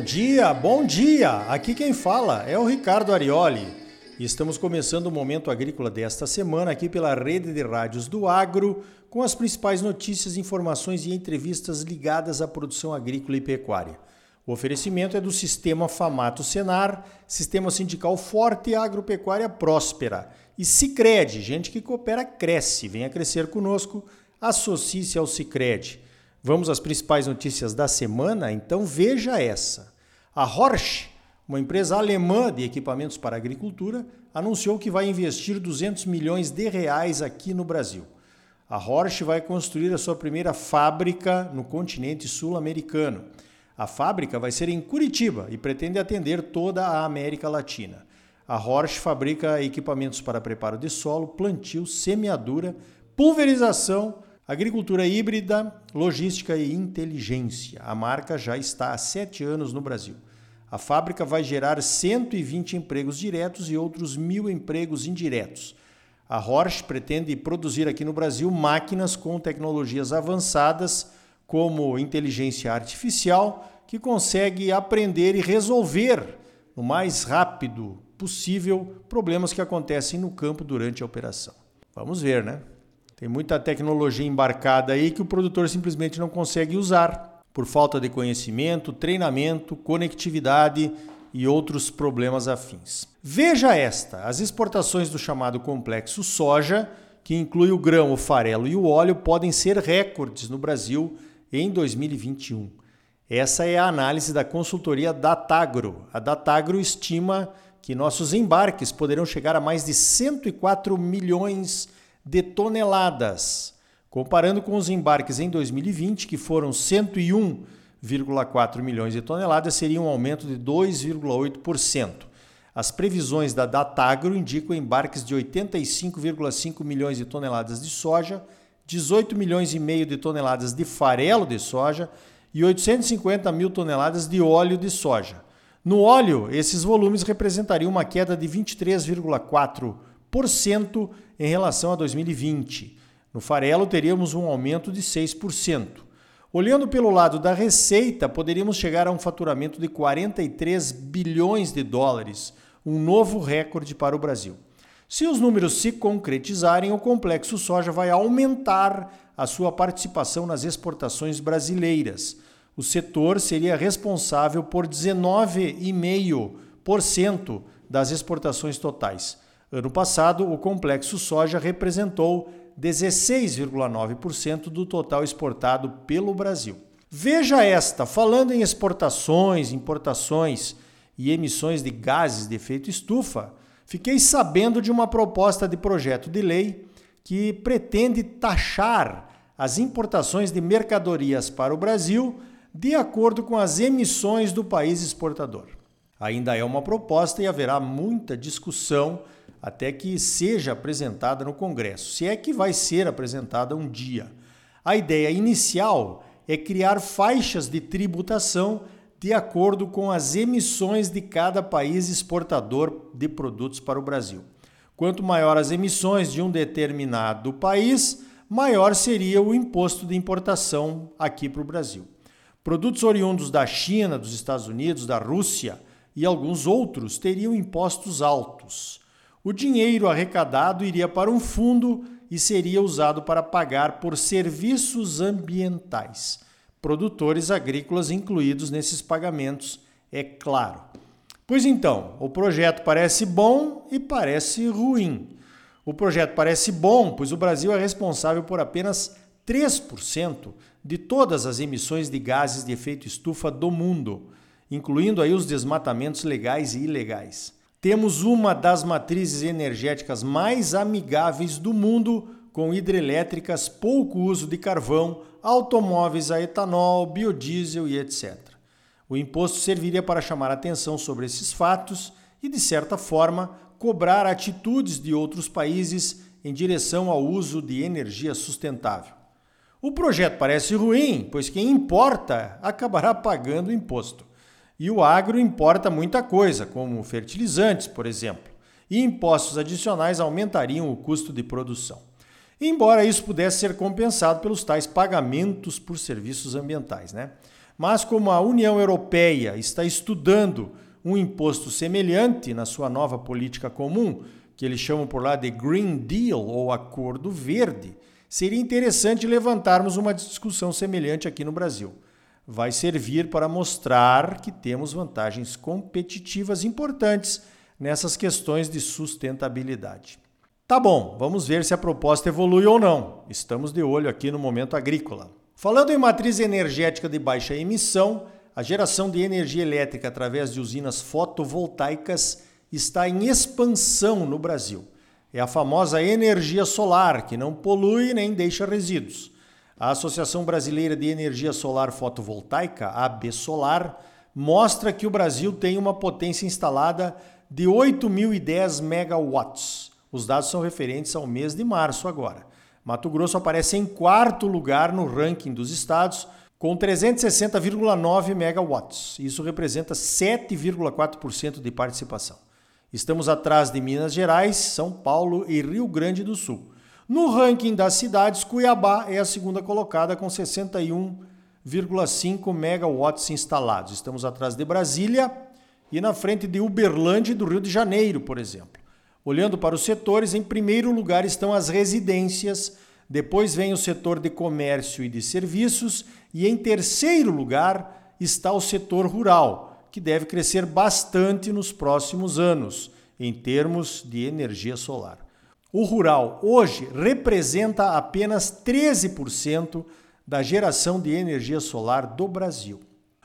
Bom dia, bom dia! Aqui quem fala é o Ricardo Arioli. Estamos começando o Momento Agrícola desta semana aqui pela rede de rádios do Agro, com as principais notícias, informações e entrevistas ligadas à produção agrícola e pecuária. O oferecimento é do Sistema Famato Senar, Sistema Sindical Forte e Agropecuária Próspera. E Cicred, gente que coopera cresce. Venha crescer conosco, associe-se ao Cicred. Vamos às principais notícias da semana? Então veja essa. A Horsch, uma empresa alemã de equipamentos para agricultura, anunciou que vai investir 200 milhões de reais aqui no Brasil. A Horsch vai construir a sua primeira fábrica no continente sul-americano. A fábrica vai ser em Curitiba e pretende atender toda a América Latina. A Horsch fabrica equipamentos para preparo de solo, plantio, semeadura, pulverização, Agricultura híbrida, logística e inteligência. A marca já está há sete anos no Brasil. A fábrica vai gerar 120 empregos diretos e outros mil empregos indiretos. A Horsch pretende produzir aqui no Brasil máquinas com tecnologias avançadas, como inteligência artificial, que consegue aprender e resolver no mais rápido possível problemas que acontecem no campo durante a operação. Vamos ver, né? Tem muita tecnologia embarcada aí que o produtor simplesmente não consegue usar por falta de conhecimento, treinamento, conectividade e outros problemas afins. Veja esta: as exportações do chamado complexo soja, que inclui o grão, o farelo e o óleo, podem ser recordes no Brasil em 2021. Essa é a análise da consultoria Datagro. A Datagro estima que nossos embarques poderão chegar a mais de 104 milhões de de toneladas, comparando com os embarques em 2020, que foram 101,4 milhões de toneladas, seria um aumento de 2,8%. As previsões da Datagro indicam embarques de 85,5 milhões de toneladas de soja, 18 milhões e meio de toneladas de farelo de soja e 850 mil toneladas de óleo de soja. No óleo, esses volumes representariam uma queda de 23,4% em relação a 2020. No farelo, teríamos um aumento de 6%. Olhando pelo lado da receita, poderíamos chegar a um faturamento de 43 bilhões de dólares, um novo recorde para o Brasil. Se os números se concretizarem, o complexo soja vai aumentar a sua participação nas exportações brasileiras. O setor seria responsável por 19,5% das exportações totais. Ano passado, o complexo soja representou 16,9% do total exportado pelo Brasil. Veja esta, falando em exportações, importações e emissões de gases de efeito estufa, fiquei sabendo de uma proposta de projeto de lei que pretende taxar as importações de mercadorias para o Brasil de acordo com as emissões do país exportador. Ainda é uma proposta e haverá muita discussão até que seja apresentada no Congresso, se é que vai ser apresentada um dia. A ideia inicial é criar faixas de tributação de acordo com as emissões de cada país exportador de produtos para o Brasil. Quanto maior as emissões de um determinado país, maior seria o imposto de importação aqui para o Brasil. Produtos oriundos da China, dos Estados Unidos, da Rússia e alguns outros teriam impostos altos. O dinheiro arrecadado iria para um fundo e seria usado para pagar por serviços ambientais. Produtores agrícolas incluídos nesses pagamentos, é claro. Pois então, o projeto parece bom e parece ruim. O projeto parece bom, pois o Brasil é responsável por apenas 3% de todas as emissões de gases de efeito estufa do mundo, incluindo aí os desmatamentos legais e ilegais. Temos uma das matrizes energéticas mais amigáveis do mundo, com hidrelétricas, pouco uso de carvão, automóveis a etanol, biodiesel e etc. O imposto serviria para chamar atenção sobre esses fatos e, de certa forma, cobrar atitudes de outros países em direção ao uso de energia sustentável. O projeto parece ruim, pois quem importa acabará pagando o imposto. E o agro importa muita coisa, como fertilizantes, por exemplo, e impostos adicionais aumentariam o custo de produção. Embora isso pudesse ser compensado pelos tais pagamentos por serviços ambientais, né? Mas como a União Europeia está estudando um imposto semelhante na sua nova política comum, que eles chamam por lá de Green Deal ou Acordo Verde, seria interessante levantarmos uma discussão semelhante aqui no Brasil. Vai servir para mostrar que temos vantagens competitivas importantes nessas questões de sustentabilidade. Tá bom, vamos ver se a proposta evolui ou não. Estamos de olho aqui no momento agrícola. Falando em matriz energética de baixa emissão, a geração de energia elétrica através de usinas fotovoltaicas está em expansão no Brasil. É a famosa energia solar, que não polui nem deixa resíduos. A Associação Brasileira de Energia Solar Fotovoltaica, AB Solar, mostra que o Brasil tem uma potência instalada de 8.010 megawatts. Os dados são referentes ao mês de março agora. Mato Grosso aparece em quarto lugar no ranking dos estados, com 360,9 megawatts. Isso representa 7,4% de participação. Estamos atrás de Minas Gerais, São Paulo e Rio Grande do Sul. No ranking das cidades, Cuiabá é a segunda colocada com 61,5 megawatts instalados. Estamos atrás de Brasília, e na frente de Uberlândia e do Rio de Janeiro, por exemplo. Olhando para os setores, em primeiro lugar estão as residências, depois vem o setor de comércio e de serviços, e em terceiro lugar está o setor rural, que deve crescer bastante nos próximos anos, em termos de energia solar. O rural hoje representa apenas 13% da geração de energia solar do Brasil.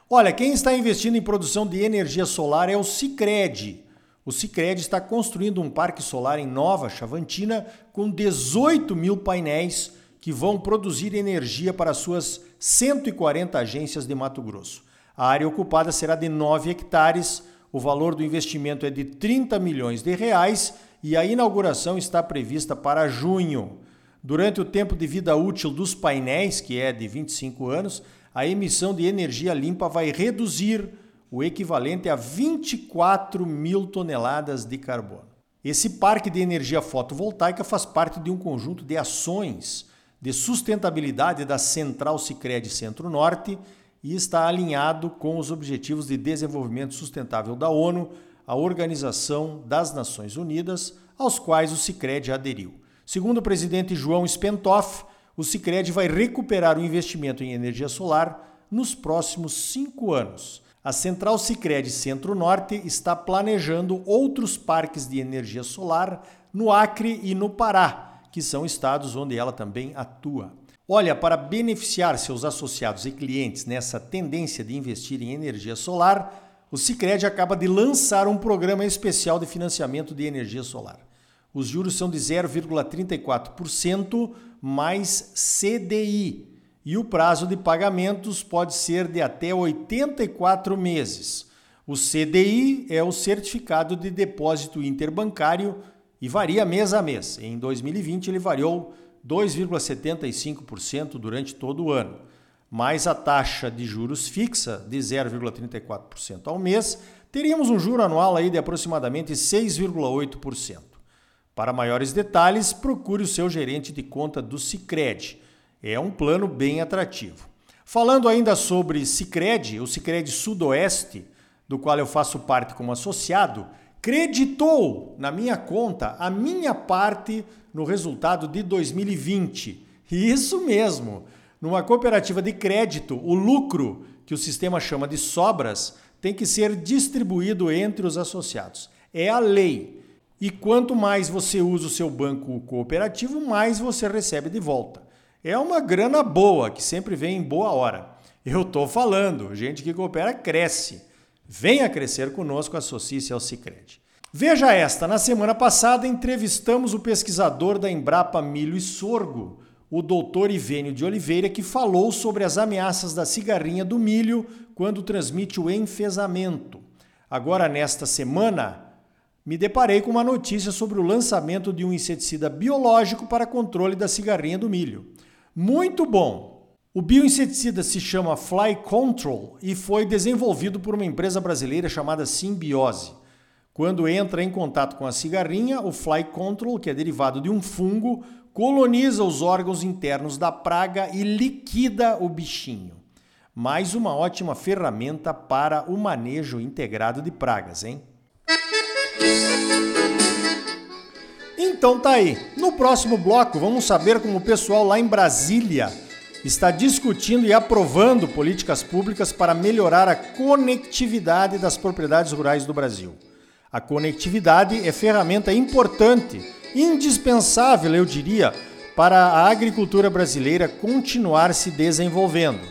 Olha, quem está investindo em produção de energia solar é o Sicredi. O Sicredi está construindo um parque solar em Nova Chavantina com 18 mil painéis que vão produzir energia para suas 140 agências de Mato Grosso. A área ocupada será de 9 hectares, o valor do investimento é de 30 milhões de reais e a inauguração está prevista para junho. Durante o tempo de vida útil dos painéis, que é de 25 anos, a emissão de energia limpa vai reduzir o equivalente a 24 mil toneladas de carbono. Esse parque de energia fotovoltaica faz parte de um conjunto de ações de sustentabilidade da Central Sicredi Centro-Norte e está alinhado com os Objetivos de Desenvolvimento Sustentável da ONU, a Organização das Nações Unidas, aos quais o Sicredi aderiu. Segundo o presidente João Spentoff, o Sicredi vai recuperar o investimento em energia solar nos próximos cinco anos. A Central Sicredi Centro-Norte está planejando outros parques de energia solar no Acre e no Pará, que são estados onde ela também atua. Olha, para beneficiar seus associados e clientes nessa tendência de investir em energia solar, o Sicredi acaba de lançar um programa especial de financiamento de energia solar. Os juros são de 0,34% mais CDI e o prazo de pagamentos pode ser de até 84 meses. O CDI é o Certificado de Depósito Interbancário e varia mês a mês. Em 2020 ele variou 2,75% durante todo o ano, mais a taxa de juros fixa de 0,34% ao mês, teríamos um juro anual aí de aproximadamente 6,8%. Para maiores detalhes, procure o seu gerente de conta do Sicredi. É um plano bem atrativo. Falando ainda sobre Sicredi, o Sicredi Sudoeste, do qual eu faço parte como associado, creditou na minha conta a minha parte no resultado de 2020. Isso mesmo. Numa cooperativa de crédito, o lucro, que o sistema chama de sobras, tem que ser distribuído entre os associados. É a lei. E quanto mais você usa o seu banco cooperativo, mais você recebe de volta. É uma grana boa que sempre vem em boa hora. Eu estou falando, gente que coopera cresce. Venha crescer conosco, associe-se ao Cicred. Veja esta, na semana passada entrevistamos o pesquisador da Embrapa Milho e Sorgo, o doutor Ivênio de Oliveira, que falou sobre as ameaças da cigarrinha do milho quando transmite o enfesamento. Agora, nesta semana, me deparei com uma notícia sobre o lançamento de um inseticida biológico para controle da cigarrinha do milho. Muito bom! O bioinseticida se chama Fly Control e foi desenvolvido por uma empresa brasileira chamada Simbiose. Quando entra em contato com a cigarrinha, o Fly Control, que é derivado de um fungo, coloniza os órgãos internos da praga e liquida o bichinho. Mais uma ótima ferramenta para o manejo integrado de pragas, hein? Então tá aí. No próximo bloco vamos saber como o pessoal lá em Brasília está discutindo e aprovando políticas públicas para melhorar a conectividade das propriedades rurais do Brasil. A conectividade é ferramenta importante, indispensável, eu diria, para a agricultura brasileira continuar se desenvolvendo.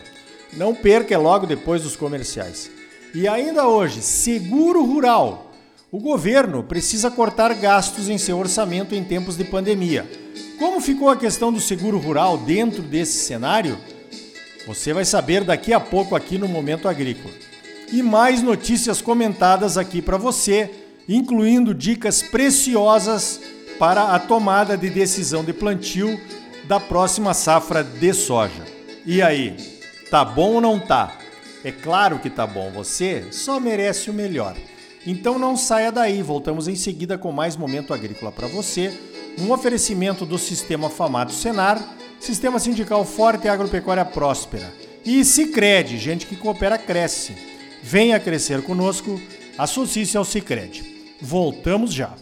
Não perca logo depois dos comerciais. E ainda hoje, seguro rural. O governo precisa cortar gastos em seu orçamento em tempos de pandemia. Como ficou a questão do seguro rural dentro desse cenário? Você vai saber daqui a pouco aqui no Momento Agrícola. E mais notícias comentadas aqui para você, incluindo dicas preciosas para a tomada de decisão de plantio da próxima safra de soja. E aí, tá bom ou não tá? É claro que tá bom, você só merece o melhor. Então não saia daí, voltamos em seguida com mais momento agrícola para você, um oferecimento do Sistema Famato Senar, Sistema Sindical Forte e Agropecuária Próspera. E Sicredi, gente que coopera cresce. Venha crescer conosco, associe-se ao Sicredi. Voltamos já.